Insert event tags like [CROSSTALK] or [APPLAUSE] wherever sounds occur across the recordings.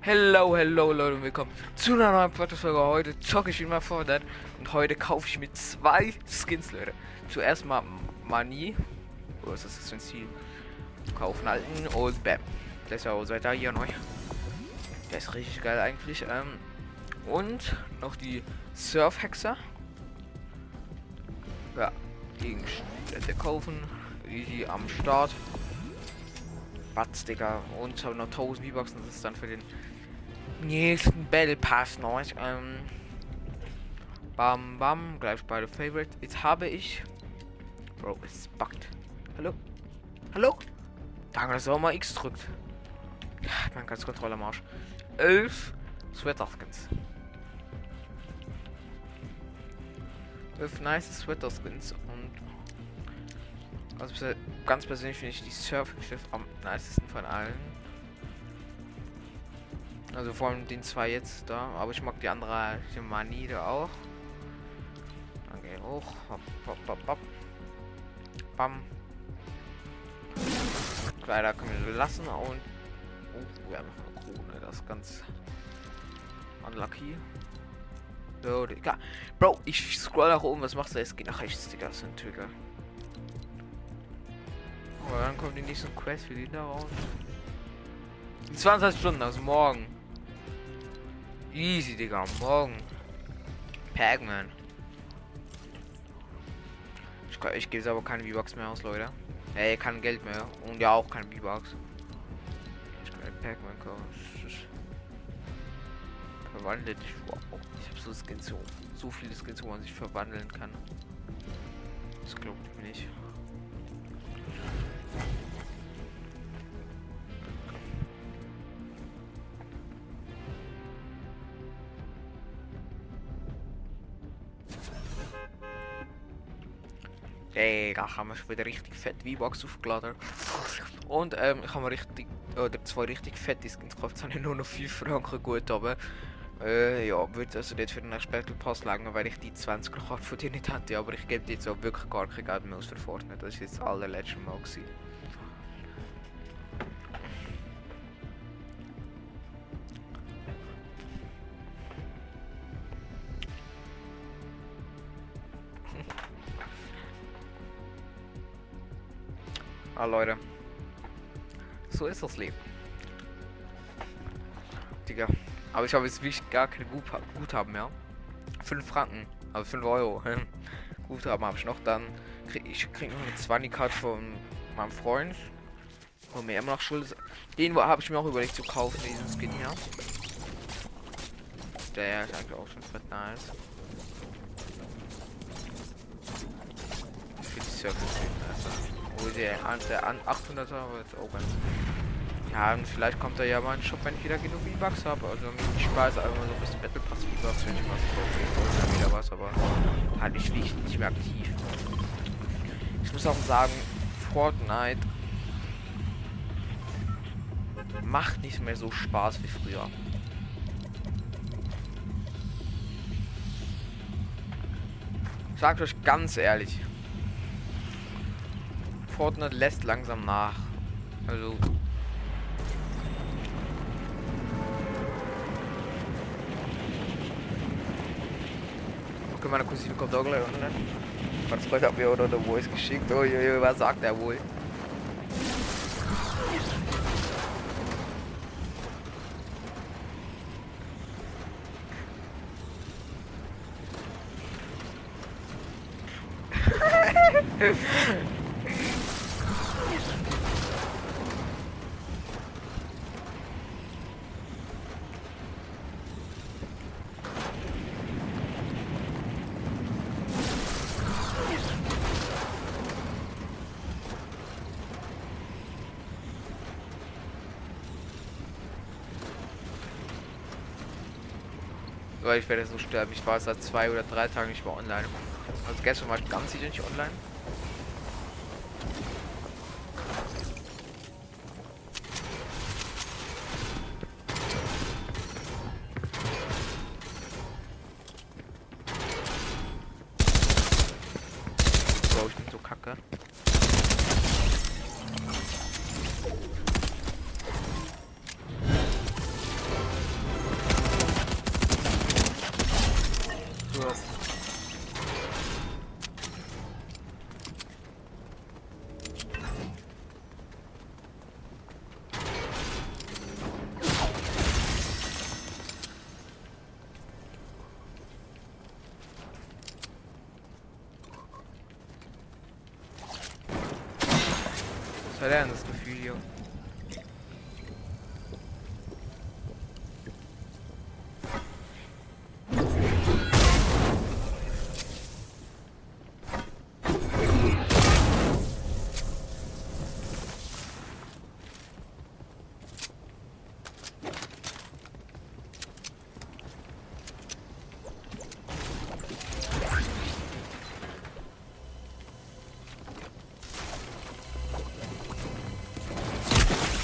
Hello, hello Leute und willkommen zu einer neuen Podcast-Folge. Heute zocke ich immer Fortnite und heute kaufe ich mir zwei Skins, Leute. Zuerst mal Money. Wo ist das für ein Ziel? Kaufen halten und bam. Das ist ja auch da hier neu. Der ist richtig geil eigentlich. Ähm, und noch die Surf-Hexer. Ja, Gegenstände kaufen. Easy am Start. Batz, Digga. Und habe noch 1000 V-Bucks. Das ist dann für den nächsten Battle Pass neu. Ähm, bam, bam. Gleich beide Favorite. Jetzt habe ich. Bro, es buggt. Hallo? Hallo? Danke, dass er auch mal X drückt. Ja, mein ganz Kontrolle am Arsch. 11 Sweater-Skins. 11 nice Sweater-Skins und also ganz persönlich finde ich die Surf-Schiff am nicesten von allen. Also vor allem den zwei jetzt da, aber ich mag die andere die Manide auch. Dann geh hoch. Hopp, hopp, hopp, hopp. Bam. Kleider können wir lassen und oh, wir haben noch eine Krone, das ist ganz unlucky. So, Digga. Bro, ich scroll nach oben, was machst du? Es geht nach rechts, Digga, das ist ein Trigger. Aber dann kommen die nächsten Quests für die da raus. 20 Stunden, also morgen. Easy, Digga, morgen. Pac-Man. Ich, ich gebe aber keine V-Bucks mehr aus, Leute. Ey, kein Geld mehr. Und ja auch kein V-Bucks. Ich kann Pac-Man kaufen. Verwandelt. Wow. Ich habe so Skins, so, so viele Skins, wo man sich verwandeln kann. Das glaubt mir nicht. Digga, haben wir schon wieder richtig fett V-Box aufgeladen. Und ähm, ich habe mir richtig, oder zwei richtig fette Skins gekauft. Jetzt habe ich nur noch 5 Franken gut, aber äh, ja, würde also nicht für den nächsten Battle Pass langen, weil ich die 20 Karte von dir nicht hatte. Aber ich gebe jetzt auch wirklich gar kein Geld mehr aus für Fortnite. Das ist jetzt das allerletzte Mal gewesen. Ah, Leute. So ist das Leben. Digga. Aber ich habe jetzt wirklich gar keine Guthaben mehr. 5 Franken. Also 5 Euro. [LAUGHS] Guthaben habe ich noch. Dann krieg ich krieg noch eine 20 Card von meinem Freund. Und mir immer noch Schuld. Den habe ich mir auch überlegt zu kaufen, diesen Skin hier. Der ist eigentlich auch schon fett nice. Für die Surface also. Wo der, der an 800er wird oben. Ja, und vielleicht kommt er ja mal ein Shop, wenn ich wieder genug V-Bucks habe. Also ich speise einfach so ein bisschen Battle Pass V-Bucks, wenn ich was kaufe. Oder wieder was, aber halt ich nicht, nicht mehr aktiv. Ich muss auch sagen, Fortnite macht nicht mehr so Spaß wie früher. Sagt euch ganz ehrlich, Fortnite lässt langsam nach. Also. Okay, meine Cousine kommt auch gleich unten. Was heute hat mir oder der Voice geschickt. Oh, was sagt er wohl? Weil ich werde so sterben. Ich war seit zwei oder drei Tagen nicht mehr online. Also gestern war ich ganz sicher nicht online.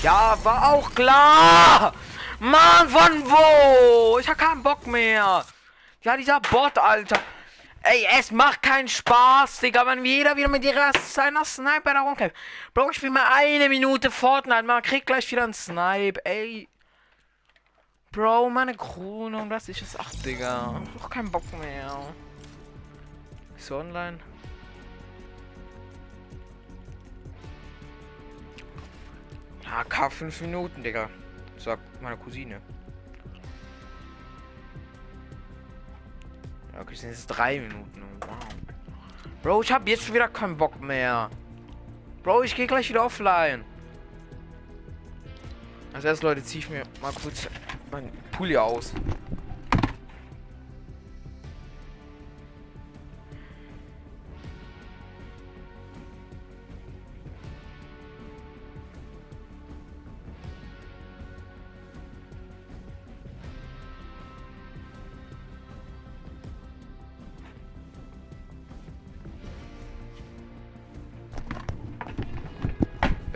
Ja, war auch klar. Mann, von wo? Ich hab keinen Bock mehr. Ja, dieser Bot, Alter. Ey, es macht keinen Spaß, Digga, wenn jeder wieder mit ihrer seiner Sniper da rumkämpft. Bro, ich will mal eine Minute Fortnite, man kriegt gleich wieder einen Snipe, ey. Bro, meine Krone und was ist es? Ach, Digga. Ich hab keinen Bock mehr. Ist online? AK 5 Minuten, Digga. Sagt meine Cousine. Okay, sind jetzt drei Minuten. Wow. Bro, ich hab jetzt schon wieder keinen Bock mehr. Bro, ich gehe gleich wieder offline. Als erstes, Leute, ziehe ich mir mal kurz mein Pulli aus.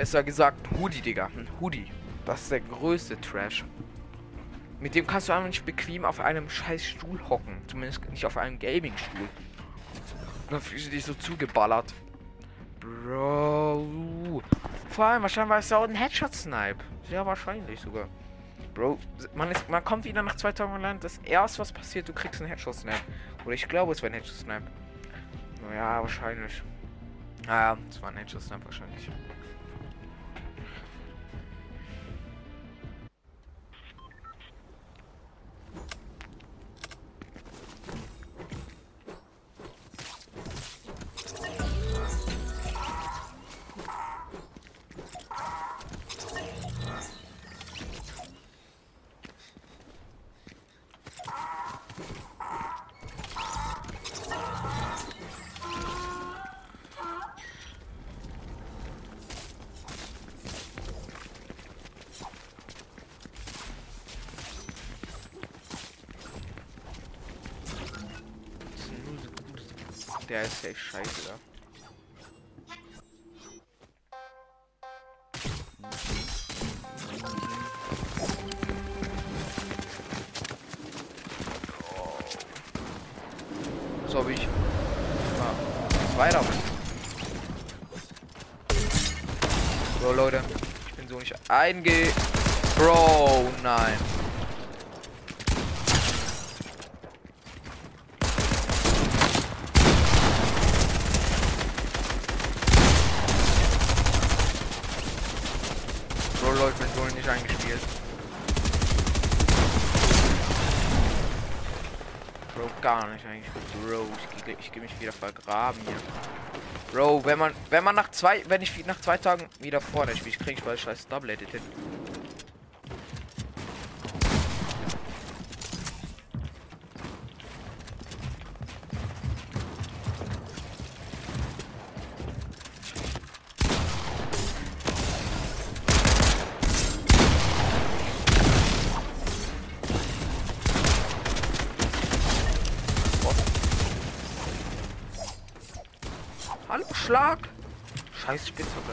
Besser gesagt, Hoodie, Digga. Hoodie. Das ist der größte Trash. Mit dem kannst du einfach nicht bequem auf einem scheiß Stuhl hocken. Zumindest nicht auf einem Gaming-Stuhl. Dann fühlst du dich so zugeballert. Bro. Vor allem, wahrscheinlich war es ja auch ein Headshot-Snipe. Sehr wahrscheinlich sogar. Bro, man, ist, man kommt wieder nach zwei Tagen online. Das erste, was passiert, du kriegst einen Headshot-Snipe. Oder ich glaube, es war ein Headshot-Snipe. Naja, wahrscheinlich. Naja, es war ein Headshot-Snipe wahrscheinlich. Einge... Bro, nein. Bro, Leute, bin so nicht eingespielt. Bro, gar nicht eigentlich. Bro, ich, geh- ich gehe mich wieder vergraben hier. Bro, wenn man, wenn man nach zwei, wenn ich nach zwei Tagen wieder vor der Spiel, ich krieg ich bei scheiß Double Edit hin. Hallo, Schlag! Scheiß Spitzhacke.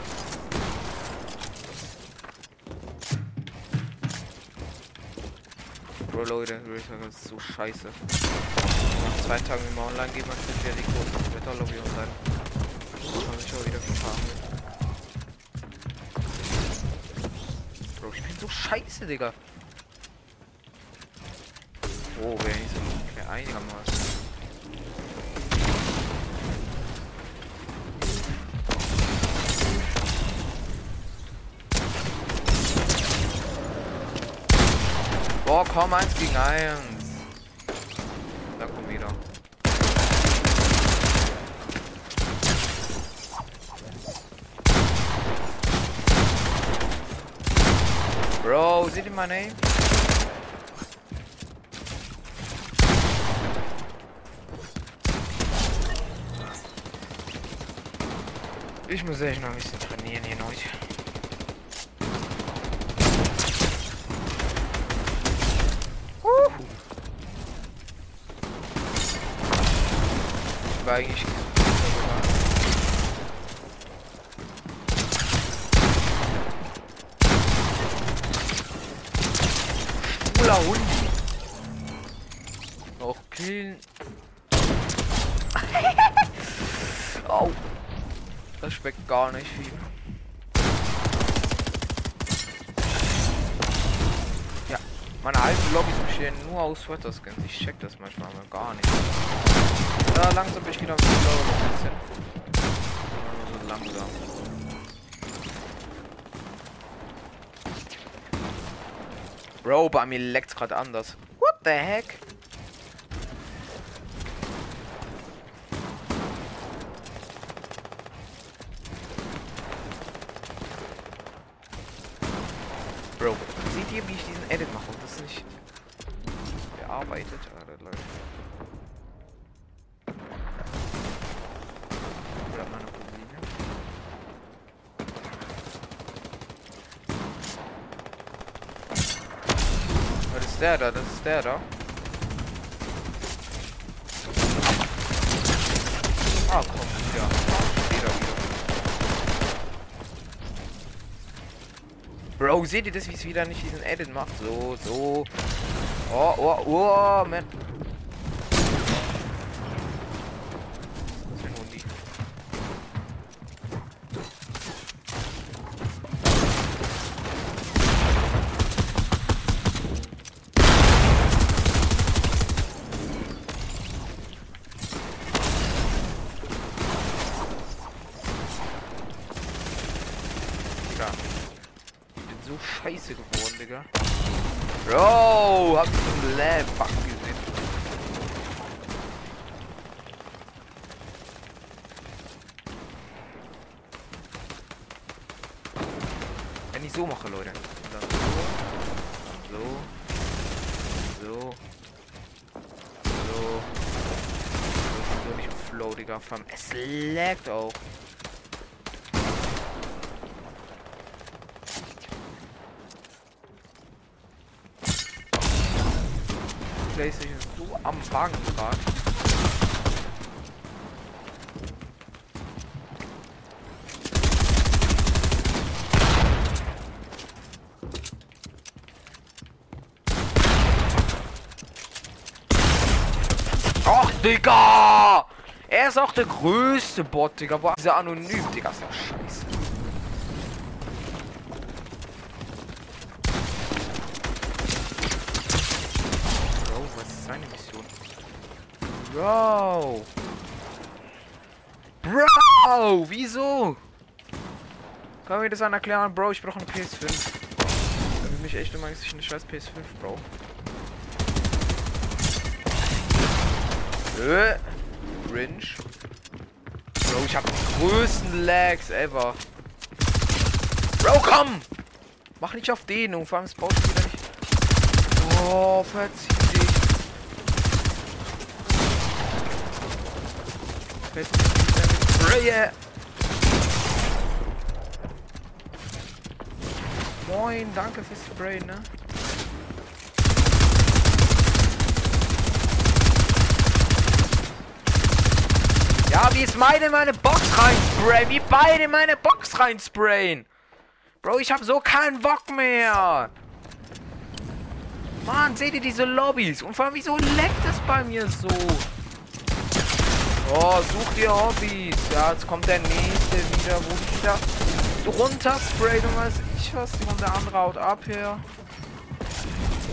Bro, Leute, Spitzhacke ist so scheiße. Nach zwei Tagen immer online gehen, man sind ja die großen Wetterlobby online. Hab ich auch wieder verfahren. Bro, ich bin so scheiße, Digga. Oh, wer nicht so einigermaßen. Komm, eins gegen eins. Da komm wieder. Bro, seht ihr mein Name? Ich muss echt noch ein bisschen trainieren hier noch. Ich war eigentlich Schwuler Hund. Auch killen. Au. Das schmeckt gar nicht viel. Ja, meine alten Lobbys bestehen nur aus Sweater-Skins. Ich check das manchmal aber gar nicht. Ja, langsam bin ich wieder am Flow ein bisschen. So langsam. Bro, bei mir leckt's gerade anders. What the heck? Bro, seht ihr, wie ich diesen Edit mache? Und das nicht bearbeitet? Ah, das läuft. Oder meine Cousine. Was ist der da? Ah, komm, wieder. Wieder, wieder. Bro, seht ihr das, wie es wieder nicht diesen Edit macht? So, so. Oh, oh, oh, man. Das ist ein Hundi. Digga. Ich bin so scheiße geworden, Digga. Bro, hab ich einen Lab-Bug gesehen. Wenn ich so mache, Leute. Und dann so. So. So. So. So, so nicht im Allem, Es laggt auch. PlayStation ist so am Wagen gerade. Ach, Digga! Er ist auch der größte Bot, Digga. Boah, dieser anonym, Digga, ist ja scheiße. Bro, was ist seine Mission? Bro! Bro! Wieso? Kann mir das einer erklären? Bro, ich brauche eine PS5. Da will mich echt immer ich eine scheiß PS5, Bro. Äh, Cringe. Bro, ich hab die größten Lags ever. Bro, komm! Mach nicht auf den und vor allem spawnst du wieder nicht. Oh, verzieh dich. Verzieh dich. Moin, danke fürs Spray, ne? Ja, wie ist meine meine Box reinsprayen? Wie beide meine Box reinsprayen? Bro, ich hab so keinen Bock mehr. Mann, seht ihr diese Lobbys? Und vor allem, wieso leckt es bei mir so? Oh, such dir Hobbys. Ja, jetzt kommt der nächste wieder, wo ich wieder drunter sprayt und weiß ich was. Und der andere haut ab hier.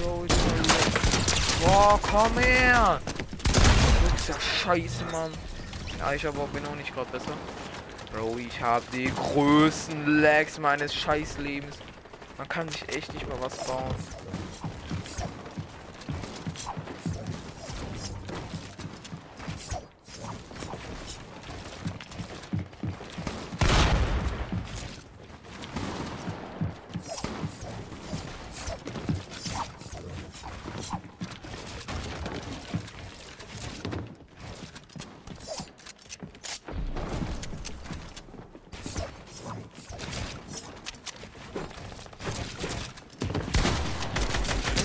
So, ich mal hier. Boah, komm her. Das ist ja scheiße, Mann. Ja, ich aber auch nicht gerade besser. Bro, ich habe die größten Lags meines Scheißlebens. Man kann sich echt nicht mal was bauen.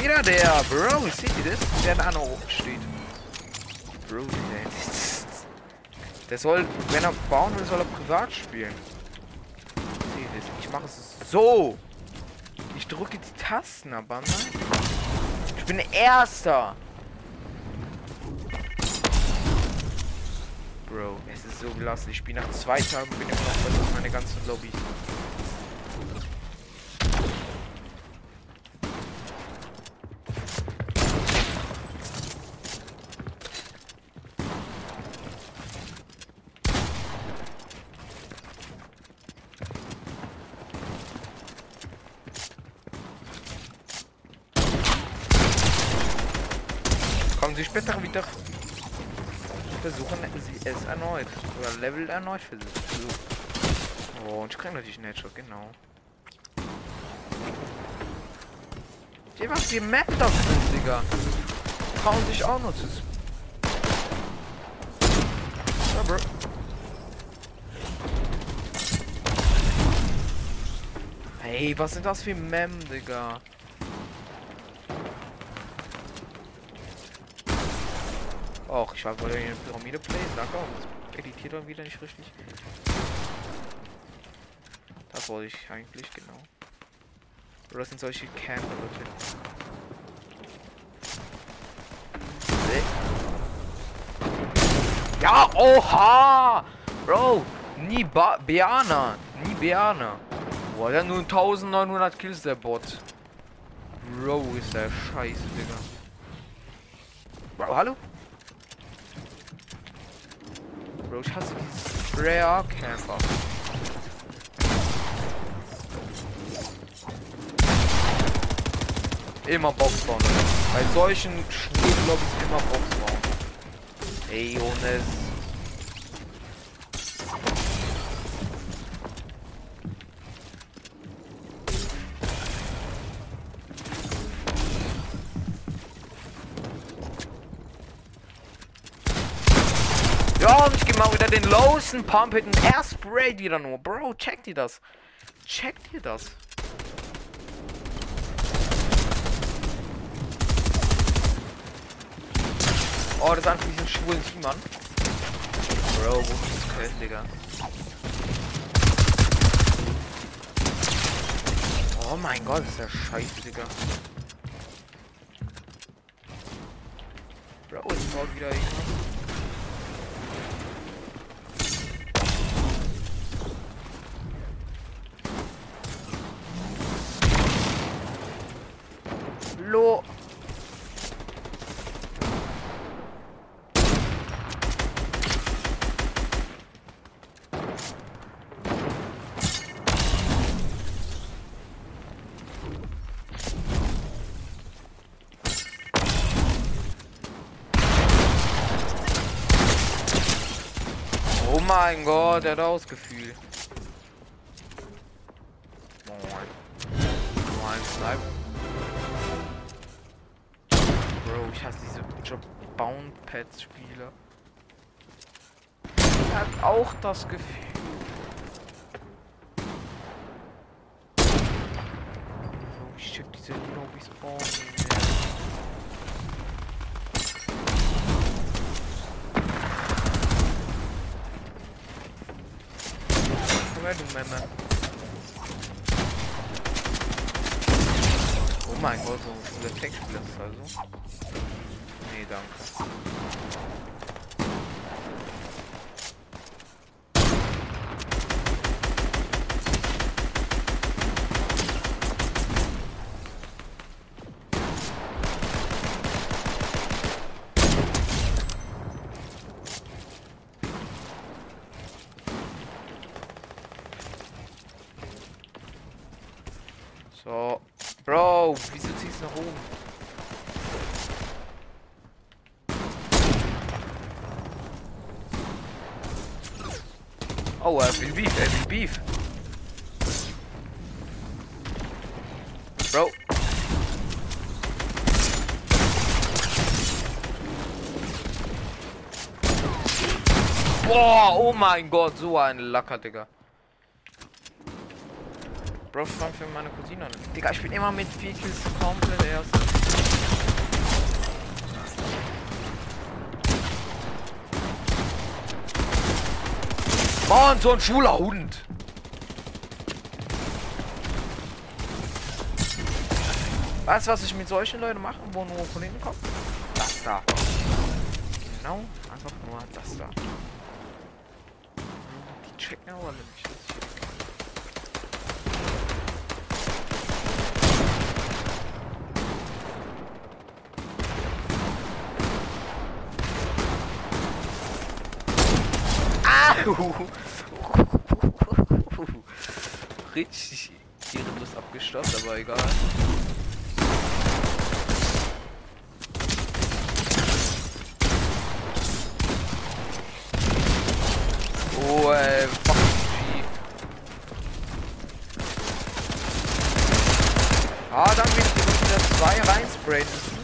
Digga, der, Bro, seht ihr das? Der noch oben steht. Bro, der, soll, wenn er bauen will, soll er privat spielen. Ich mache es so. Ich drücke die Tasten, aber nein. Ich bin Erster. Bro, es ist so gelassen. Ich spiele nach zwei Tagen bin ich noch meine ganzen Lobbys. Kommen Sie später wieder versuchen sie es erneut. Oder Level erneut versuchen. Oh, und ich krieg natürlich einen Headshot, genau. Die was die Map da drin, Digga. Trauen sich auch noch zu. Ja, Bro. Hey, was sind das für Mem, Digga? Och, ich wollte hier eine Pyramide play, danke, editiert dann wieder nicht richtig. Das wollte ich eigentlich, genau. Oder sind solche Camper wirklich? Ja, oha! Bro, nie ba Beana, nie Beana. Boah, der hat nur 1900 Kills, der Bot. Bro, ist der scheiße, Digga. Bro, hallo? Bro, ich hasse dieses Rare Camper. Immer Box bauen. Bei solchen Schneelobbys immer Box bauen. Ey, Jonas. Und ich wieder den Lowson Pump hitten. Er sprayt wieder nur. Bro, checkt ihr das? Checkt ihr das? Oh, das ist einfach diesen schwulen Team an. Bro, wo ist das Köln, Digga? Oh mein Gott, ist der scheiße, Digga. Bro, es baut wieder irgendwas. Lo. Oh mein Gott, der hat ausgefühlt. Moin, Sniper. Bro, ich hasse diese Job Bound Pets Spieler. Er hat auch das Gefühl. Oh shit, diese Lobby spawnen. Komm her, du Memme. Oh mein Gott, so viele Tech-Spieler ist also. Nee, danke. So. Bro, wieso ziehst du nach oben? Oh, er will Beef, er will Beef. Bro. Boah, oh mein Gott, so ein Lacker, Digga. Bro, frag für meine Cousine. Digga, ich bin immer mit 4 Kills komplett erst. Mann, so ein schwuler Hund. Weißt du, was ich mit solchen Leuten mache, wo nur von hinten kommt? Das da. Genau, einfach nur das da. Die checken aber nicht. dass ich hier- Au! Richtig ehrenlos abgestoppt, aber egal. Oh, ey, fuck schief. Ah, dann will ich wieder zwei reinsprayen.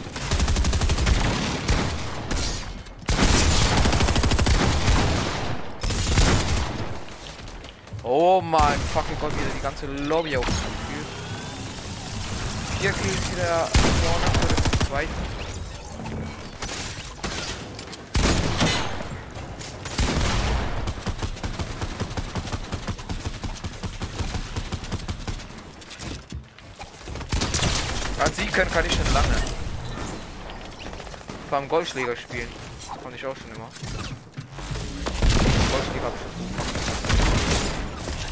Oh mein fucking Gott, wieder die ganze Lobby aufgespielt. Vier Kills wieder vorne für den zweiten. Als sie können, kann ich schon lange. Vor allem Golfschläger spielen. Konnte ich auch schon immer. Golfschläger hab ich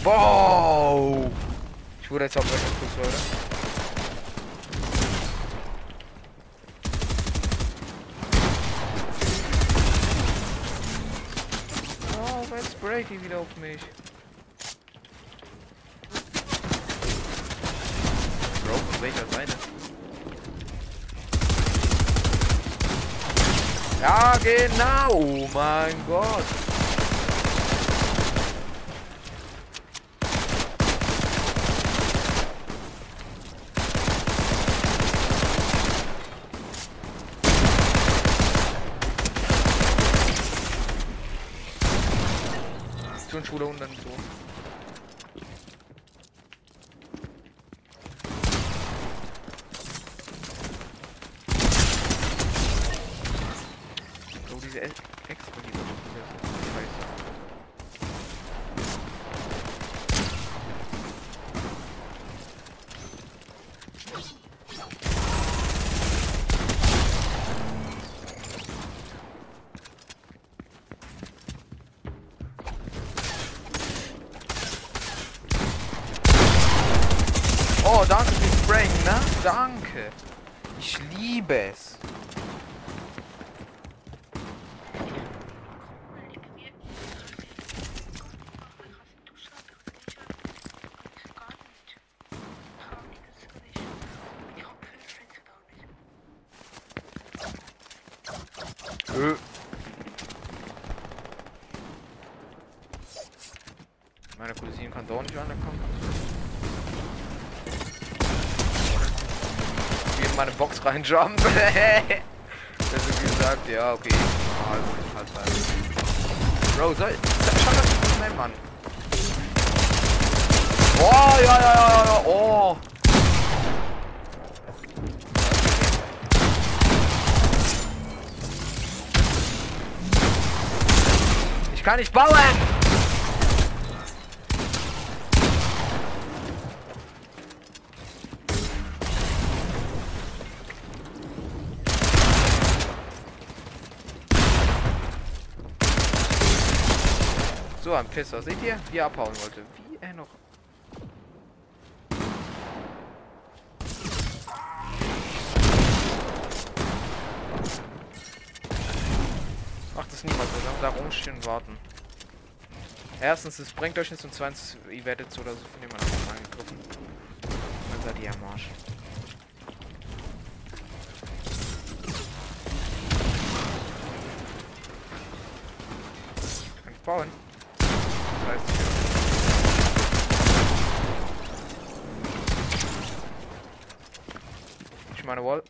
Wow! Ich wurde jetzt auf welcher Kurs, Leute. Oh, jetzt sprayt die wieder auf mich. Bro, von welcher Seite? Ja, genau! Oh mein Gott! Turnschuhe und dann so. So, diese El- Expo, die da so scheiße. Oh, danke fürs Spraying, ne? Danke. Ich liebe es. Ö. Meine Cousine kann doch nicht ankommen. Wie reinjumpen. [LAUGHS] das ist wie gesagt, ja, okay. Ah, halt, halt, halt. Bro, soll. Schau das nicht mein Mann. Oh, ja, ja, ja, ja. Oh. Ich kann nicht bauen! Ein Pisser. Seht ihr? Wie er abhauen wollte. Wie er noch. Macht es niemals, wir da rumstehen und warten. Erstens, es bringt euch nichts und zweitens, ihr werdet so oder so von jemand anderem angegriffen. Dann seid ihr am Arsch. Bauen? Das heißt, ich ich meine Wall.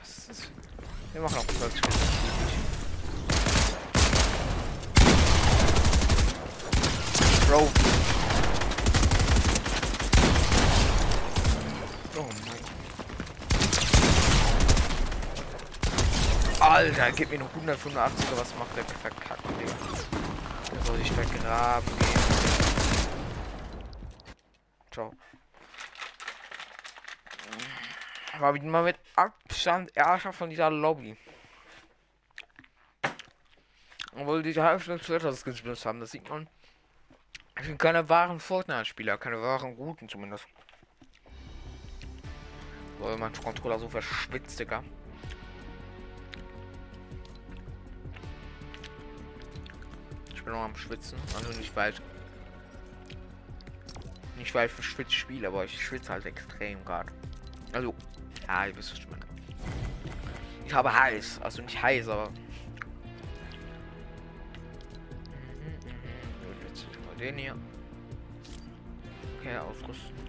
Was ist das? Wir machen noch 12 Sekunden. Bro. Oh mein. Alter, gib mir noch 185er, was macht der verkackt, Digga? Der soll sich vergraben gehen. Ciao. War wieder mal mit Abstand Erster von dieser Lobby. Obwohl die Hälfte des Twitters benutzt haben, das sieht man. Ich bin keine wahren Fortnite-Spieler, keine wahren guten zumindest. Weil mein Controller so verschwitzt, Digga. Noch am Schwitzen, also nicht weit. Nicht weil ich verschwitzt spiele, aber ich schwitze halt extrem gerade. Also, ja, ihr wisst was ich meine. Ich habe heiß, also nicht heiß, aber. Mhm, mhm. Mal den hier. Okay, ausrüsten.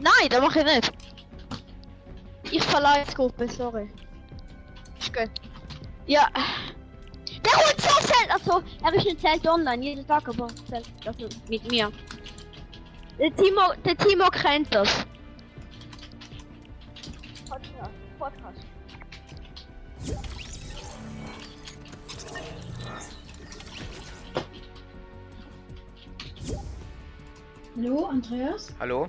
Nein, das mache ich nicht. Ich verlasse die Gruppe, sorry. Ist gut. Ja. Der holt sehr selten, also, er ist nicht selten online, jeden Tag, aber selten, also mit mir. Der Timo, der Timo kennt das. Podcast. Podcast. Hallo, Andreas? Hallo?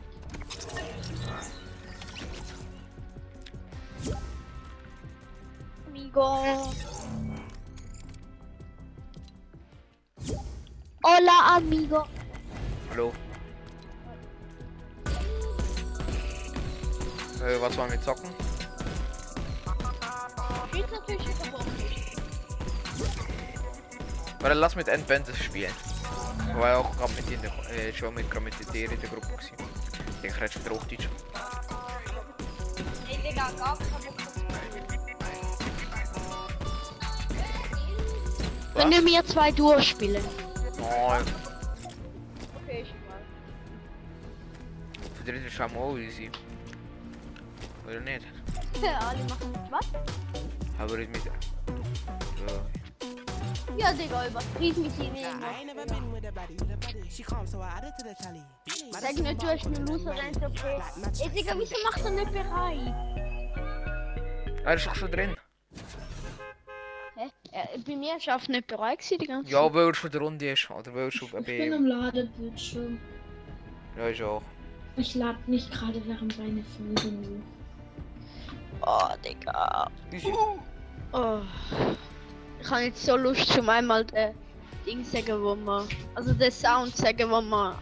Hola, amigo. Hallo? Äh, was wollen wir zocken? Spielst natürlich Bomben. Warte, lass mit Endbandes spielen. War ja auch gerade mit in der, äh, schon mit, mit dir in der Gruppe gewesen. Ich rede schon Hochdeutsch. Ey, Digga, gar kein Bock. Wenn wir mir zwei durchspielen. Nein, Okay, ich weiß. für dritte mal easy. Oder nicht? Ja, [LAUGHS] alle machen was? Aber nicht mit. So. Ja, Digga, mit added to the tally. Sag nicht, du hast eine Loserin, okay? Ey, Digga, wieso machst du nicht bereit? Ah, ist doch schon drin. Schafft nicht bereit die ganze Ja, weil er schon der Runde ist. Oder weil er schon Ich bin am Ladebildschirm. Ja, ich auch. Ich lade nicht gerade während meine Folgen hoch. Oh, Digga. Easy. Oh. Ich habe jetzt so Lust zum einmal den Ding sagen, wo man. Also den Sound sagen, wo man.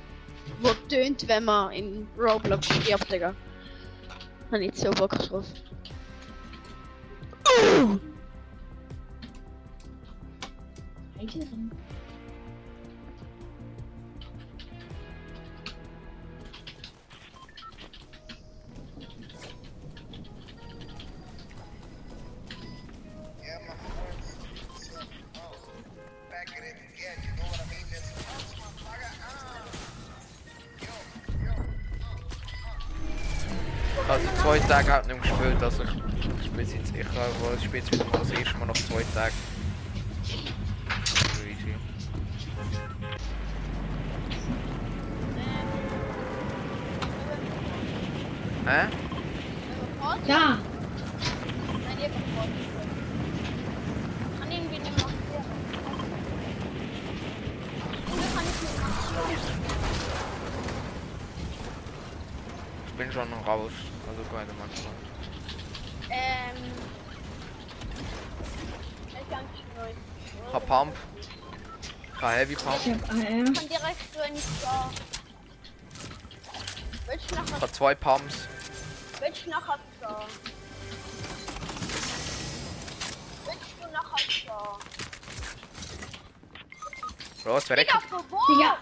wo tönt, wenn man in Roblox stirbt, Digga. Habe ich jetzt so Bock drauf. Eigenen. Yo, yo. Also zwei Tage hat nicht gespielt, also ich spiele jetzt ich aber ich spiele jetzt wieder mal das erste Mal nach zwei Tagen. Oder kann ich nicht machen? Ich bin schon raus. Also keine manchmal. Ähm. Ich. Hab Pump. Ich habe Heavy Pump. Ich hab AR. Ich kann direkt, wenn ich da. Willst du zwei Pumps. Willst du nachher da? Willst du nachher da? Los, wer Digga? Digga,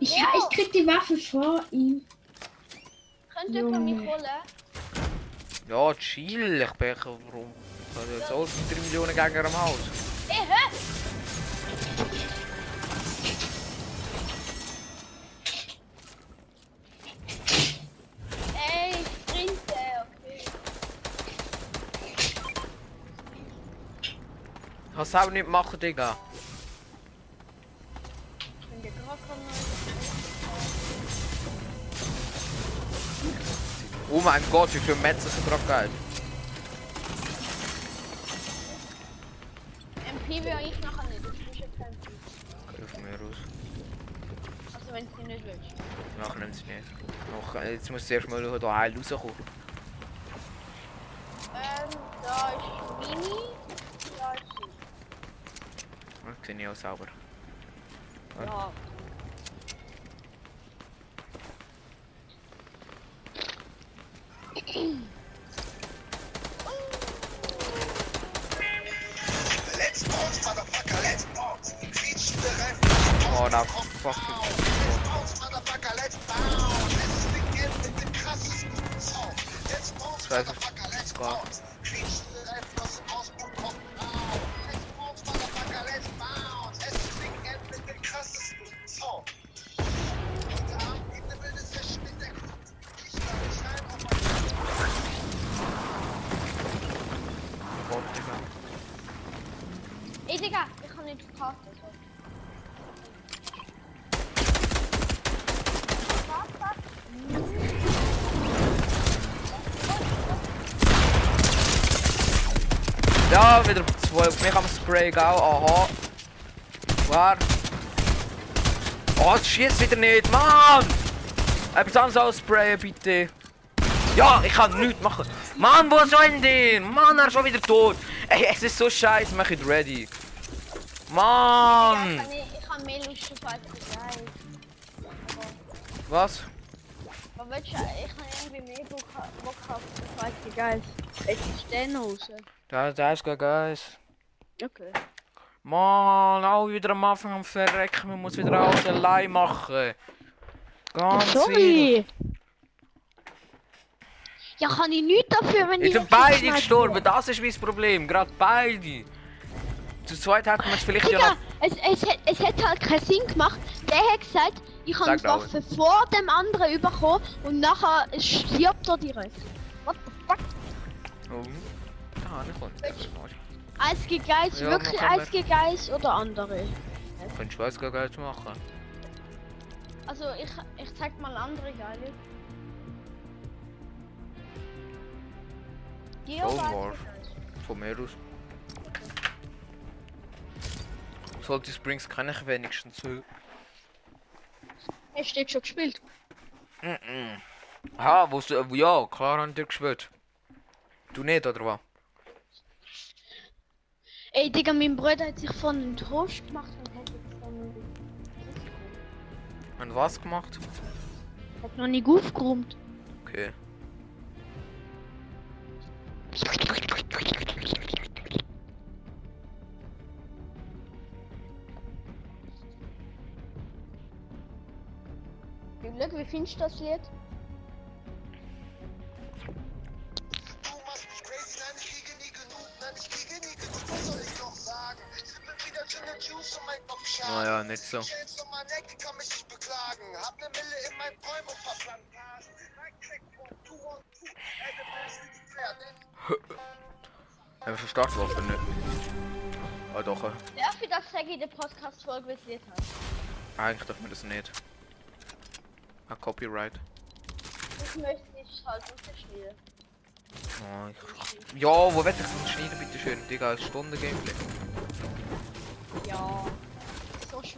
ich, ha- ich krieg die Waffe vor ihm. Könnt ihr von mir Junge. holen? Ja, chill. Ich bin warum? Ich habe jetzt auch 3 Millionen Gegner am Haus. Ey, hä? Ich kann es auch nicht machen, Digga. Oh mein Gott, wie viel Metz ist gerade geil. MP will ich nachher nicht, ich schon MP. Okay, von mir aus. Also wenn sie nicht willst. Nachher nimmt sie nicht. Noch, jetzt muss zuerst mal hier heil rauskommen. Ähm, da ist Mini, sie. Das sehe gell? Aha. War. Oh, es schießt wieder nicht, Mann! Etwas anderes als sprayen, bitte. Ja, ich kann nichts machen. Mann, wo soll denn? Mann, er ist schon wieder tot. Ey, es ist so scheiße, mach ich ready. Mann! ich kann mehr Lust auf als. Was? Aber willst du, ich kann irgendwie mehr Bock, auf zweiten Geist. Jetzt ist der noch raus. Da, da ist gar Geist. Okay. Mann, auch wieder am Anfang am Verrecken. Man muss wieder alles allein machen. Ganz wieder. Sorry. Ja, kann ich nichts dafür, wenn Ich ich... sind beide gestorben, das ist mein Problem. Gerade beide. Zu zweit hätten wir es vielleicht ja Digga, noch. es, es, es hätte halt keinen Sinn gemacht. Der hat gesagt, ich habe die Waffe vor dem anderen bekommen und nachher stirbt er direkt. What the fuck? Oh. Da, nicht kommt. Eisge Geist, Ja, wirklich machen wir. Eisge Geist oder andere? Könntest du nicht machen. Also ich, ich zeig mal andere geile. Wars. nicht. Von mir aus. Salty Springs kenne ich wenigstens so. Hast du jetzt schon gespielt? Mhm. Ha, wo du. Ja, klar haben die gespielt. Du nicht, oder was? Ey, Digga, mein Bruder hat sich von einem Toast gemacht und hat jetzt dann Und was gemacht? hat noch nicht aufgeräumt. Okay. Glück, wie findest du das Lied? Beste, die Pferde. Haben wir verstanden, was wir nicht. Ah, doch. Darf ich das in der Podcast-Folge, Lied hat? Eigentlich darf man das nicht. Ein Copyright. Das möchte ich halt unterschneiden. Oh, ich... Ja, wo wird ich das schneiden, bitte schön? Digga, eine Stunde Gameplay.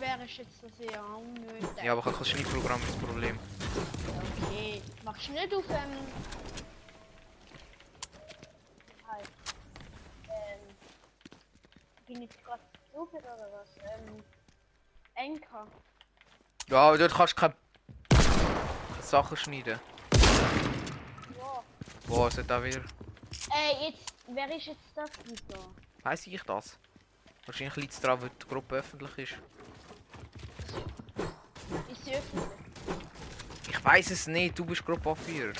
Schwer ist jetzt das auch nicht. Ja, aber ich habe kein Schneidprogramm, das Problem. Okay. Machst du nicht auf ähm. Halt. Ähm. Bin jetzt gerade Stupid oder was? Ähm, Enker. Ja, aber dort kannst du keine Sachen schneiden. Ja. Wo ist da wieder? Äh, jetzt, wer ist jetzt das wieder? Weiß ich das? Wahrscheinlich liegt es daran, weil die Gruppe öffentlich ist. Sie öffentlich? Ich weiß es nicht, du bist Gruppenführer.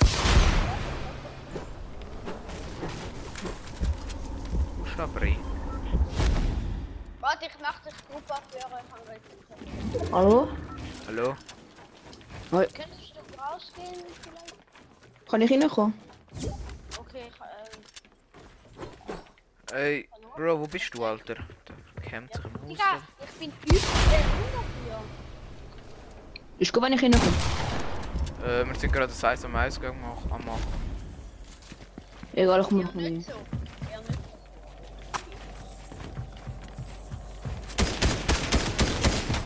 Buchstabe Warte, ich mach dich Gruppe abhören, ich kann. Hallo? Hallo? Könntest du rausgehen vielleicht? Kann ich reinkommen? Okay, ich, ähm, Ey, Bro, wo bist du, Alter? Kämmt sich im Haus. Digga, ich bin über der dafür. Ist gut, wenn ich reinkomme. Äh, wir sind gerade das Eis am Ausgang mach- am machen. Egal, ich noch Nicht so.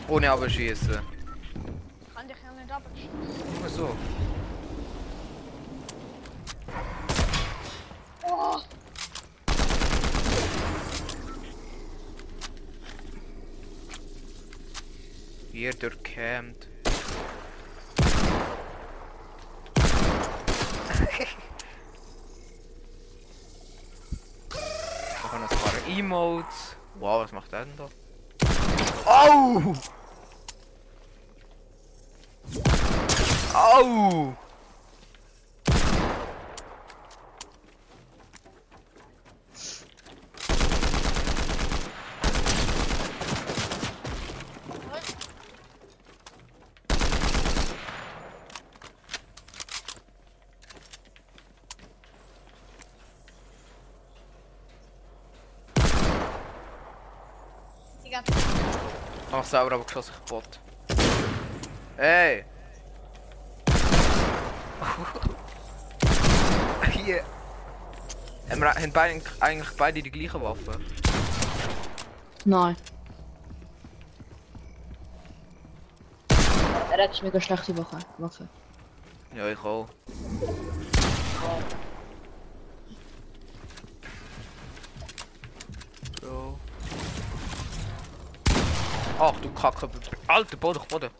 Ohne abschießen. Kann dich ja nicht abschießen. Nur so. Oh! Hier durchkämmt. Da kommen ein paar Emotes. Wow, was macht der denn da? Au! Au! Sauber, aber geschossen kaputt. Hey! [LAUGHS] Hier! Haben wir haben beide, eigentlich beide die gleiche Waffe? Nein. Er hat mega schlechte Woche. Waffe. Ja, ich auch. Ach du Kacke. Alter, Boden, Boden.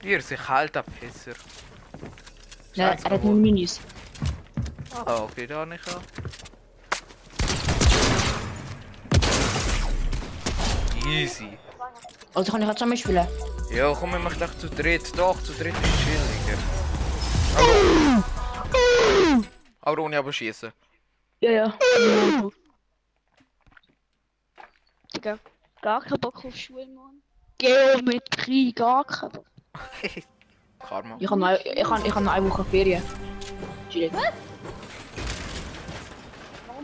Hier, sich halt ab, Pisser. Ja, er hat nur Minis. Ah, okay, da nicht an. Easy. Also kann ich auch zusammen spielen. Ja, komm, wir machen doch zu dritt. Doch, zu dritt ist chilliger. Aber, aber ohne aber schießen. Ja, ja. Digga, gar keinen Bock auf Schule, Mann. Geometrie, gar keinen Bock. [LAUGHS] Karma. Ich habe noch, ich habe, ich habe noch eine Woche Ferien. Chillig. warum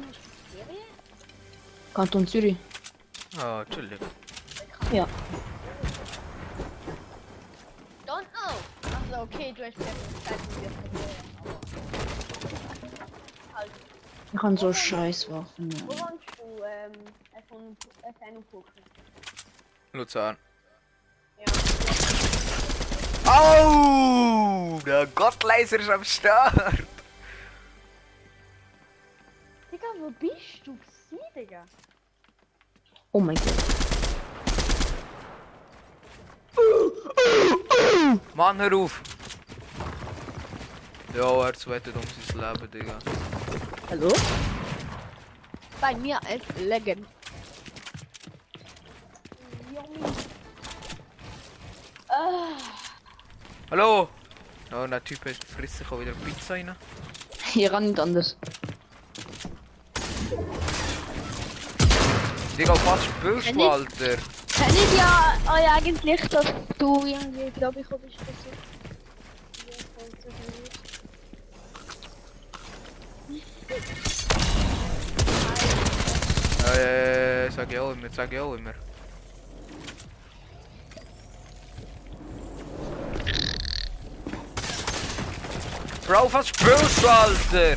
hast du Ferien? Kanton Zürich. Ah, chillig. Ja. Also, okay, du hast. Halt, Ich habe so scheiß Waffen. wo wohnst du? Ähm, von FN und Poker. Luzern. Ja. Au! Der Gottleiser ist am Start. Digga, wo bist du? Digga. Oh mein Gott. Mann, hör auf. Ja, er zweitet um sein Leben, Digga. Hallo? Bei mir als Legend. Ah, Hallo! Ja, der Typ hat frisst sich auch wieder Pizza rein. [LAUGHS] Hier kann nicht anders. Digga, was spielst du, Alter? Kennt ihr ja euch eigentlich, dass du irgendwie, glaube ich, oder ist das so? Ja, gut. Äh, sag ich auch immer, sag ich auch immer. Bro, was spielst du, Alter?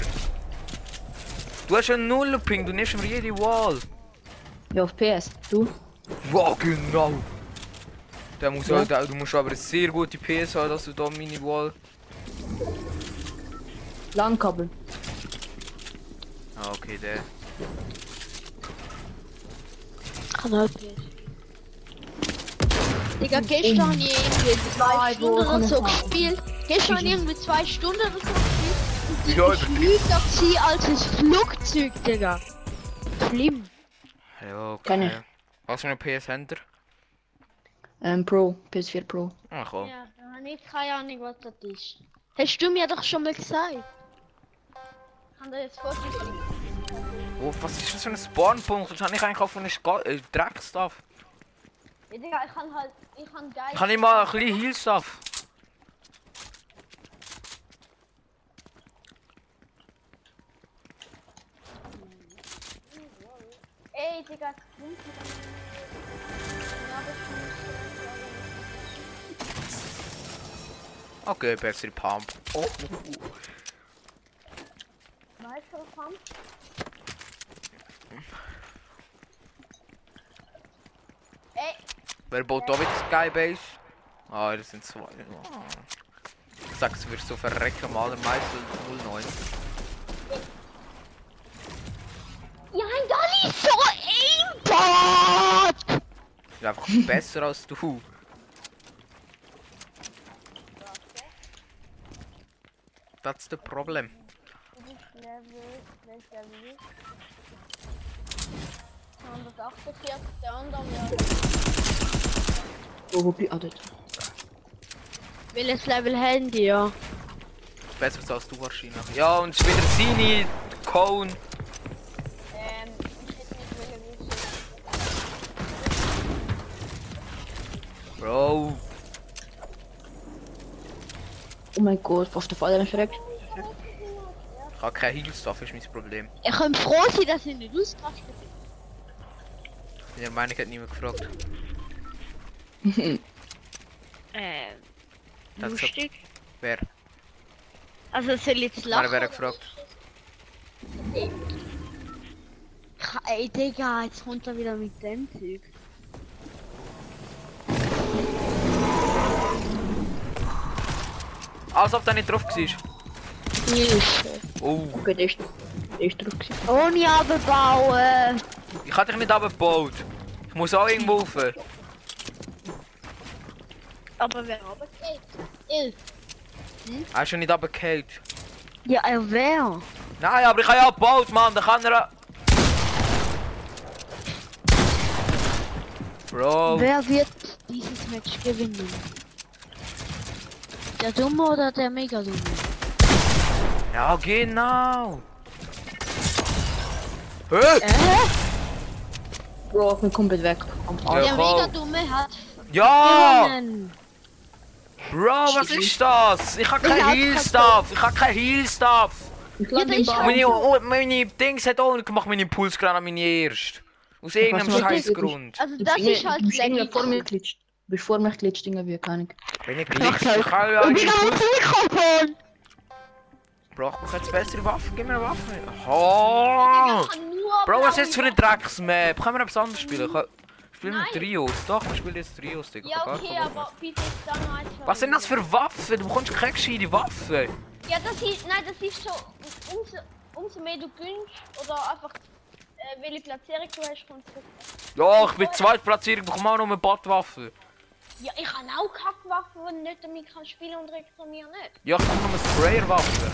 Du hast einen Nullping, du nimmst mir jede Wall. Ja, auf PS. Du? Wow, genau. Der muss Ja. halt, du musst aber eine sehr gute PS haben, dass du da Mini-Wall. LAN-Kabel. Ah, okay, der. Kann halt. Digga, gestern habe ich irgendwie zwei Stunden so ich gespielt. Gestern ich irgendwie zwei Stunden oder so gespielt. Und die Ja, ist flüger sie als ein Flugzeug, Digga. Schlimm. Ja, okay. Keine. Was für eine PS habt ihr? Ähm, Pro. PS4 Pro. Ach komm. Ja, da habe ich keine Ahnung, was das ist. Hast du mir doch schon mal gesagt. Ich kann dir jetzt vorstellen. Oh, was ist das für ein Spawnpunkt? Das habe ich eigentlich auch von einem äh, Dreckstuff. Ja, Digga, ich kann halt. Ich kann geil. Ich habe nicht mal ein bisschen Heal-Stuff. Ey, Digga, es Okay, bessere Pump. Oh, Weißt du, komm? Ey, wer baut da wieder Skybase? Ah, das sind zwei. Oh. Ich sag's, du wirst so verrecken, mal der Meister 09. Ja, ist so ein Bot! Ist einfach besser als du. That's the problem. Level, welcher Level? 148, der andere wäre. Oh, wo bin ah, dort. Welches Level Handy, ja? Besser als du wahrscheinlich. Ja, und es ist wieder seine Cone. Ähm, ich hätte nicht wissen. Bro. Oh mein Gott, fast der Fall verreckt. Ich habe kein Heal-Stuff, ist mein Problem. Ich kann froh sein, dass ich nicht ausgerastet bin. In der Meinung hat niemand gefragt. [LAUGHS] Ähm, Das ist lustig. Wer? Also soll ich jetzt Wer lachen? wäre gefragt? Ka- Ey, Digga, jetzt kommt er wieder mit dem Zeug. Als ob der nicht drauf war. Hilfe. Oh, Okay, der ist, der ist drauf gewesen. Ohne abbauen. ich habe dich nicht abgebaut. Ich muss auch irgendwo rauf. Aber wer runtergeht? Ich. Hast du nicht abgekehrt? Ja, er wer? Nein, aber ich habe ja abgebaut, Mann. Da kann er... Bro. Wer wird dieses Match gewinnen? Der Dumme oder der Mega-Dumme? Ja, genau. Hä? Äh? Bro, ich bin komplett weg. Ja, Arsch. Der komm. Mega-Dumme hat Ja! gewonnen. Bro, was ist das? Ich habe Ich kein hab Heal-Stuff. Ich habe kein. Ich Ja, lade der den ist Ball. Meine, oh, meine Dings hat auch nicht gemacht, meine Impulsgranate, meine erste. Aus irgendeinem was scheiß das ist? Grund. Also das ist halt vor mir geklitscht. Du bist vor mir geklitscht, irgendwie, keine. Wenn ich glitsch, ich kann ja einen ich ein Mikrofon. Ich brauche jetzt bessere Waffen. Gib mir eine Waffe. Oh! Kann. Bro, was ist jetzt für eine Drecksmap? Können wir etwas anderes spielen? Ich spiele mit Nein. Trios. Doch, ich spiele jetzt Trios, Digga. Ja, okay, aber bitte jetzt da noch eins. Was sind das für Waffen? Du bekommst keine gescheite Waffe. Ja, das ist. Nein, das ist so. Umso, umso mehr du gönnst oder einfach. Äh, welche Platzierung du hast, kommt es. Ja, ich bin Zweitplatzierung, bekomme auch noch eine Badwaffe. Ja, ich habe auch Kackwaffen, die nicht damit kann spielen und reklamieren nicht. Ja, ich bekomme noch eine Sprayerwaffe.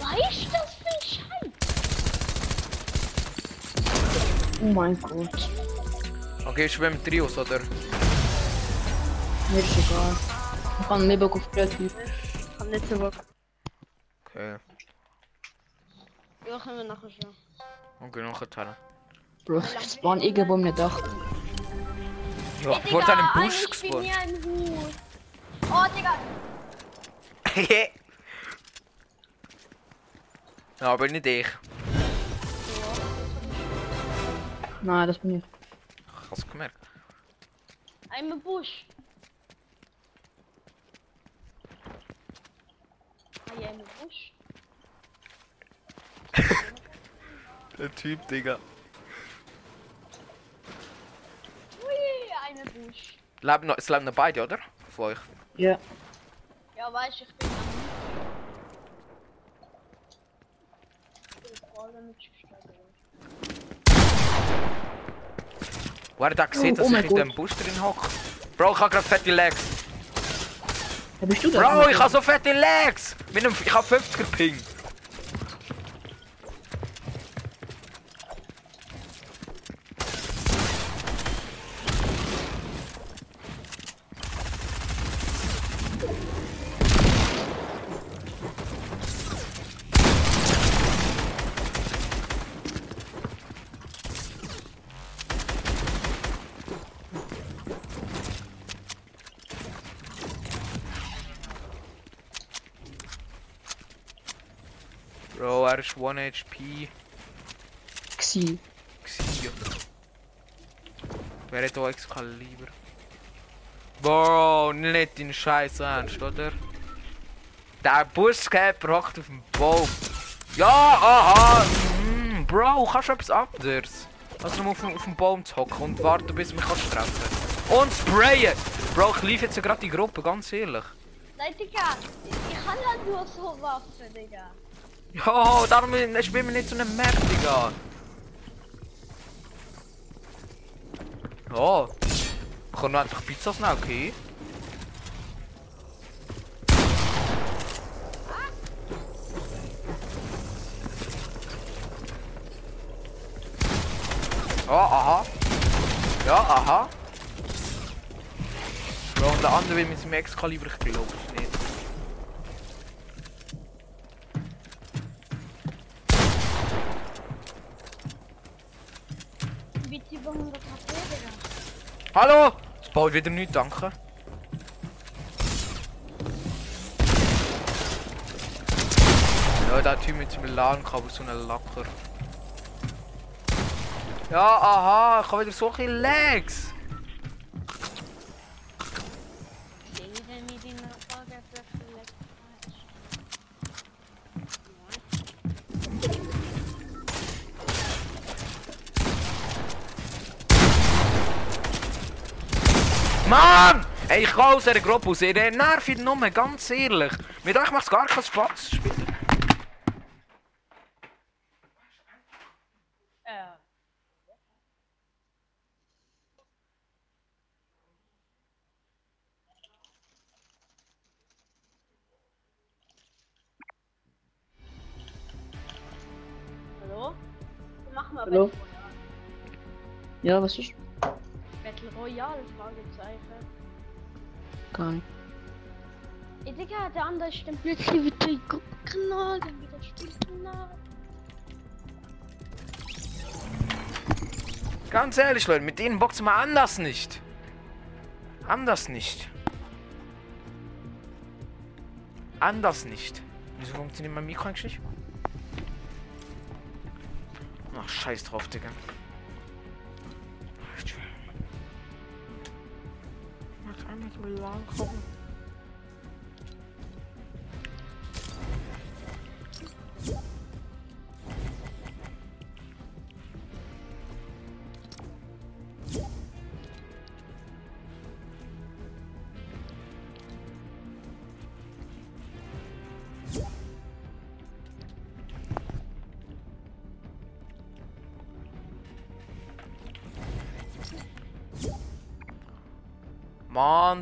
Was ist das für ein Scheiß? Oh mein Gott. Okay, ich mit Trios, oder? Mir ist egal. Ich kann nicht Bock auf Kreativ. Ich hab nicht so Bock. Okay. Ja, können wir nachher schon. Okay, noch ein Teil. Bro, ich spawn irgendwo im Dach. Ja, Hey, wurde an einem Busch ich bin gespawnt. hier im Hut. Oh, Digga. [LAUGHS] ja, aber nicht ich. Nein, das bin ich. Ich hab's gemerkt. I'm im Busch. Ah, ja, im Busch. [LAUGHS] Der Typ, Digga. Ui, I'm im Busch. Leben noch, es leben noch beide, oder? Von euch. Ja. Ja, weißt du, ich bin am Ich bin voll damit Wo hat er gesehen, Oh, dass oh ich mein in dem Bus drin hocke? Bro, ich hab grad fette Legs. Ja, bist du das? Bro, ich hab so fette Legs! Mit einem, ich hab 50er Ping. Ist 1 HP. Gsi. Xio. Wer hat auch Excalibur? Bro, nicht in Scheiß ernst, oder? Der Buscap hockt auf dem Baum. Ja, aha! Mm, Bro, kannst du etwas anderes? Als nur auf, dem- auf dem Baum zu hocken und warten, bis mich kannst treffen. Und sprayen! Bro, ich lief jetzt gerade die Gruppe, ganz ehrlich. Nein, Digga. Ich kann halt nur so Waffen, Digga. Ja, darum spielen wir nicht so eine Map, Digga. Ich kann noch einfach Pizzas nehmen, okay? Ja, aha. Ja, aha. Bro, und der andere will mit seinem Excalibur, ich glaube es nicht. Wie die über 100 HP, Digga. Hallo! Es baut wieder nichts, danke. Ja, der Typ mit seinem LAN-Kabel, so ein Lacker. Ja, aha, ich habe wieder so viele Lags. Mann! Ey, ich kann aus dieser Gruppe raus. Ihr nervt nur, ganz ehrlich. Mit euch macht es gar keinen Spaß. Hallo? Mach mal Hallo? Ja, was ist? Royale, Fragezeichen. Gar nicht. Ey, Digga, der andere stimmt plötzlich wieder die Gruppenkanal, dann wieder Stimmkanal. Ganz ehrlich, Leute, mit denen boxen wir anders nicht. Anders nicht. Anders nicht. Wieso funktioniert mein Mikro eigentlich nicht? Ach, scheiß drauf, Digga. Mach einmal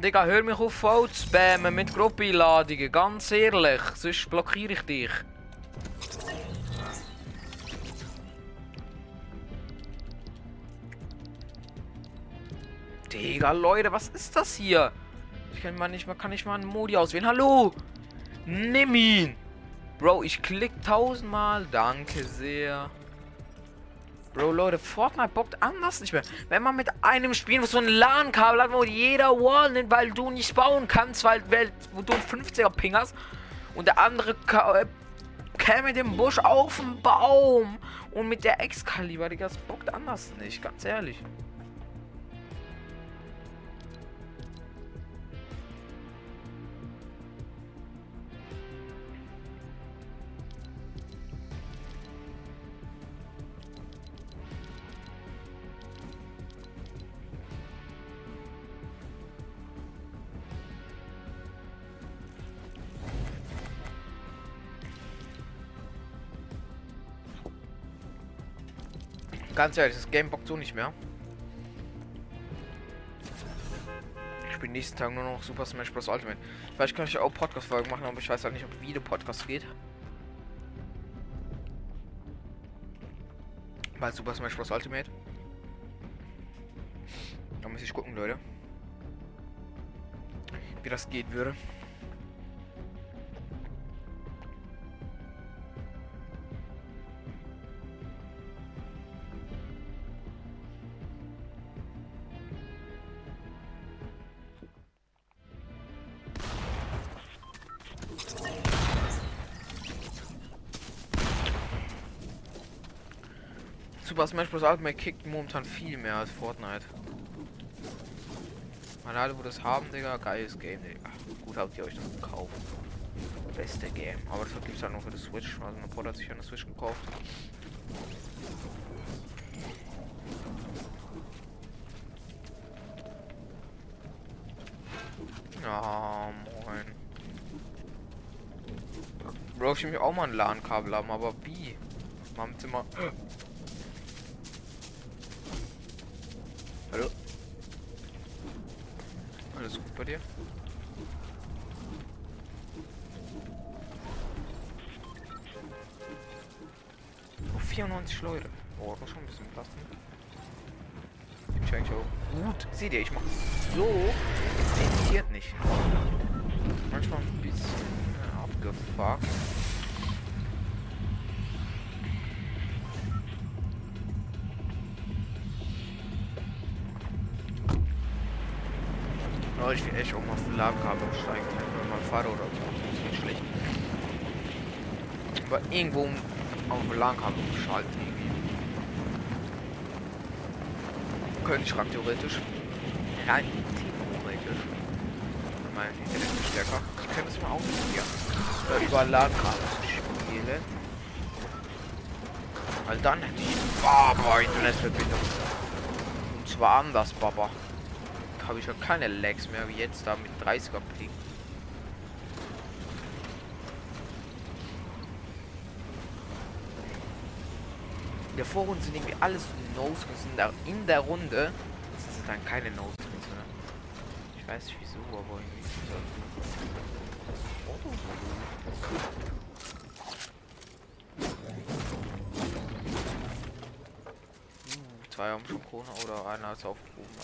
Digga, hör mich auf voll zu spammen mit Gruppeneinladungen, ganz ehrlich, sonst blockiere ich dich. Digga, Leute, was ist das hier? Ich kann mal nicht, man kann nicht mal einen Modi auswählen. Hallo! Nimm ihn! Bro, ich klick tausendmal. Danke sehr. Bro, Leute, Fortnite bockt anders nicht mehr. Wenn man mit einem Spiel so ein LAN-Kabel hat, wo jeder Wall nimmt, weil du nicht bauen kannst, weil, weil du einen 50er Ping hast und der andere ka- äh, käme mit dem Busch auf den Baum und mit der Excalibur, Digga, das bockt anders nicht, ganz ehrlich. Ganz ehrlich, das Game bockt so nicht mehr. Ich bin nächsten Tag nur noch Super Smash Bros. Ultimate. Vielleicht kann ich auch Podcast-Folgen machen, aber ich weiß halt nicht, ob Video-Podcast geht. Bei Super Smash Bros. Ultimate. Da muss ich gucken, Leute. Wie das geht würde. Super Smash Bros. Ultimate kickt momentan viel mehr als Fortnite. An alle, wo das haben, Digga, geiles Game, Digga. Gut habt ihr euch das gekauft. Beste Game. Aber das gibt es halt nur für die Switch. Also mein Bruder hat sich eine Switch gekauft. Ja, moin. Bro, ich will mir auch mal ein LAN-Kabel haben, aber wie? Mam Zimmer. Dir? Oh, 94 Leute. Das ist schon ein bisschen Platz. Ne? Ich eigentlich gut. Seht ihr, ich mach so. Es nicht. Manchmal ein bisschen abgefuckt. Oh, ich will echt auch mal auf den Lagerkabel steigen, wenn mein Vater oder so. Das ist nicht schlecht. Aber irgendwo auf dem Lagerkabel schalten irgendwie. Könnte ich rein theoretisch. Rein theoretisch. Mein Internet ist stärker. Ich könnte es mal ausprobieren. Äh, über Lagerkabel zu spielen. Weil dann hätte ich Baba Internetverbindung. Und zwar anders, Baba habe ich ja keine Lags mehr wie jetzt da mit 30er Ping. In der Vorrunde sind irgendwie alles Nose da in der Runde. Das sind dann keine Nose ne? Ich weiß nicht wieso, aber irgendwie Zwei haben schon Krone oder einer ist aufgehoben,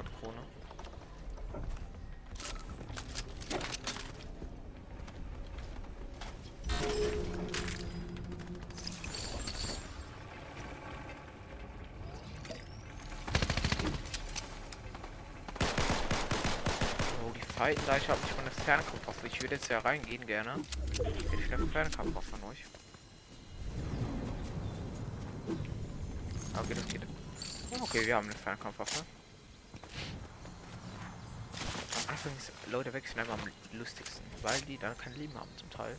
einer, oder einer hat Krone. Oh, die fighten da, ich habe nicht von der Fernkampfwaffe. Ich würde jetzt ja reingehen gerne. Hätte ich eine Fernkampfwaffe von euch. Okay, das geht. Okay, wir haben eine Fernkampfwaffe. Ist Leute wechseln immer am lustigsten, weil die dann kein Leben haben zum Teil.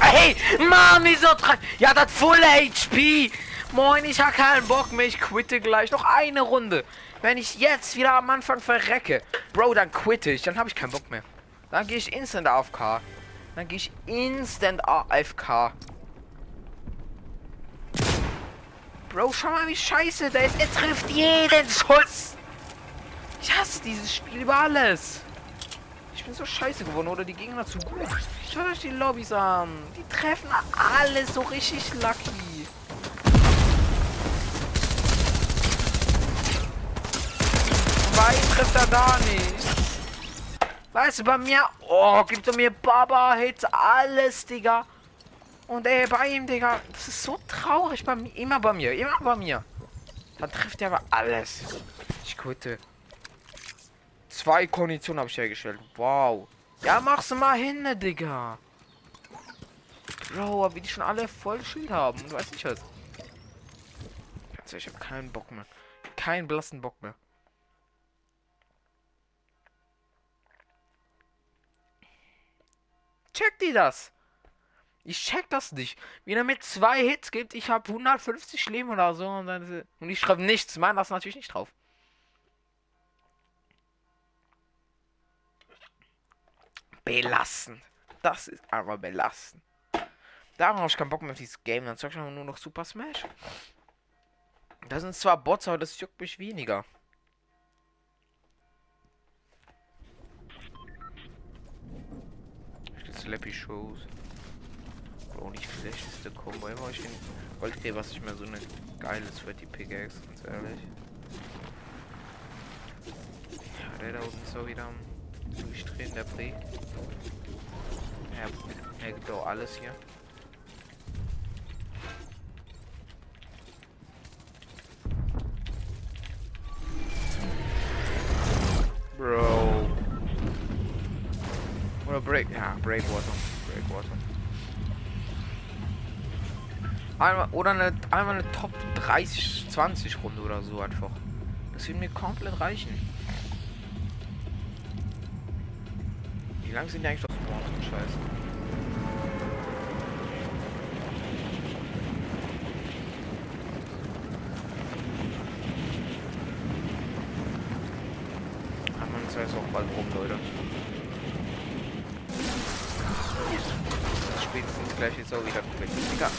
Hey, Mann, wieso tra- Ja, das Full HP. Moin, ich hab keinen Bock mehr. Ich quitte gleich. Noch eine Runde. Wenn ich jetzt wieder am Anfang verrecke, Bro, dann quitte ich. Dann habe ich keinen Bock mehr. Dann gehe ich instant AFK. Dann gehe ich instant AFK. Bro, schau mal, wie scheiße der ist. Er trifft jeden Schuss. Ich hasse dieses Spiel über alles. Ich bin so scheiße geworden oder die Gegner zu gut. Schaut euch die Lobbys an. Die treffen alle so richtig lucky. zwei trifft er da nicht. Weißt du, bei mir, oh, gibt er mir Baba-Hits, alles, Digga. Und ey, bei ihm, Digga, das ist so traurig bei mir, immer bei mir, immer bei mir. Dann trifft er aber alles. Ich gute. Zwei Konditionen habe ich hergestellt. Wow. Ja, mach's mal hin, ne, Digga. Bro, wie die schon alle voll Schild haben. Und weiß ich was. Also ich habe keinen Bock mehr. Keinen blassen Bock mehr. Checkt die das? Ich check das nicht. Wie er mit zwei Hits gibt, ich habe 150 Leben oder so und, dann, und ich schreibe nichts. Mein das natürlich nicht drauf. Belastend. Das ist aber belastend. Darum habe ich keinen Bock mehr auf dieses Game. Dann zeig ich nur noch Super Smash. Das sind zwar Bots, aber das juckt mich weniger. Slappy Shows. Auch nicht schlechteste Combo. Immer ich den Goldgräber ist nicht mehr so eine geile Sweaty Pickaxe, ganz ehrlich. Ja, der da unten ist auch wieder am Durchdrehen, der Bre. Ja, er gibt auch alles hier. Bro. Oder Break. Ja, Breakwater. Breakwater. Einmal, oder eine, einmal eine Top 30, 20 Runde oder so einfach. Das wird mir komplett reichen. Wie lang sind die eigentlich Spawn? Scheiße. Hat man das jetzt auch bald rum, Leute. Auch wieder komplett. Digga,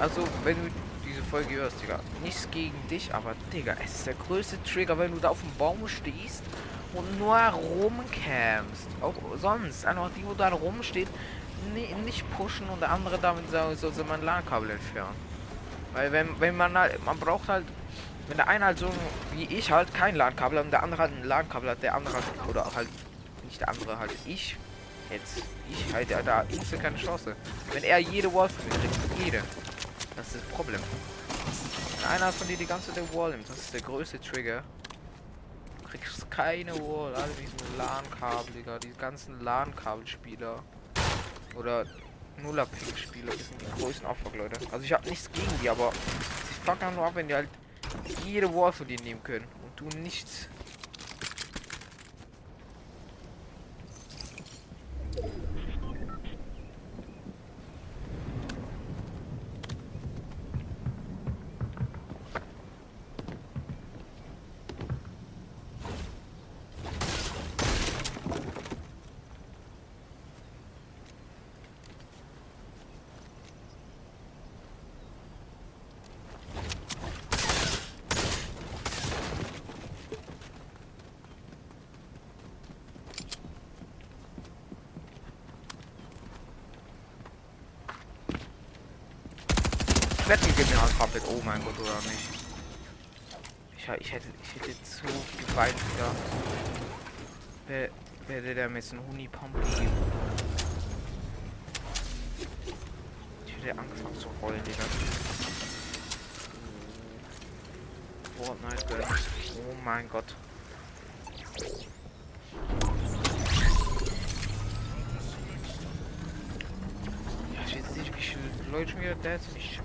also wenn du diese Folge hörst, Digga, nichts gegen dich, aber Digga, es ist der größte Trigger, wenn du da auf dem Baum stehst und nur rumkämst. Auch sonst, einfach die, wo da rumsteht, nicht pushen und der andere damit soll, soll, soll man LAN-Kabel entfernen. Weil wenn, wenn man halt, man braucht halt, wenn der eine halt so wie ich halt kein LAN-Kabel und der andere halt ein LAN-Kabel hat, der andere halt, oder halt, nicht der andere halt, ich Jetzt. Ich halt da instant keine Chance. Wenn er jede Wall von mir kriegt. Jede. Das ist das Problem. Wenn einer von dir die ganze der Wall nimmt, das ist der größte Trigger. Du kriegst keine Wall. Alle diesen LAN-Kabel, Die ganzen LAN-Kabelspieler. Oder Nuller-Ping-Spieler. Das sind die größten Opfer, Leute. Also ich habe nichts gegen die, aber sie fucken nur ab, wenn die halt jede Wall von dir nehmen können. Und du nichts. Mir komplett. Oh mein Gott, oder nicht? Ich, ich hätte ich hätte zu geweint wieder. Wer werde der mit einem Huni-Pump geben? Ich hätte angefangen zu rollen, Digga. Fortnite Girl. Oh mein Gott. Ja, ich weiß nicht, wie viele Leute schon wieder sind. Ich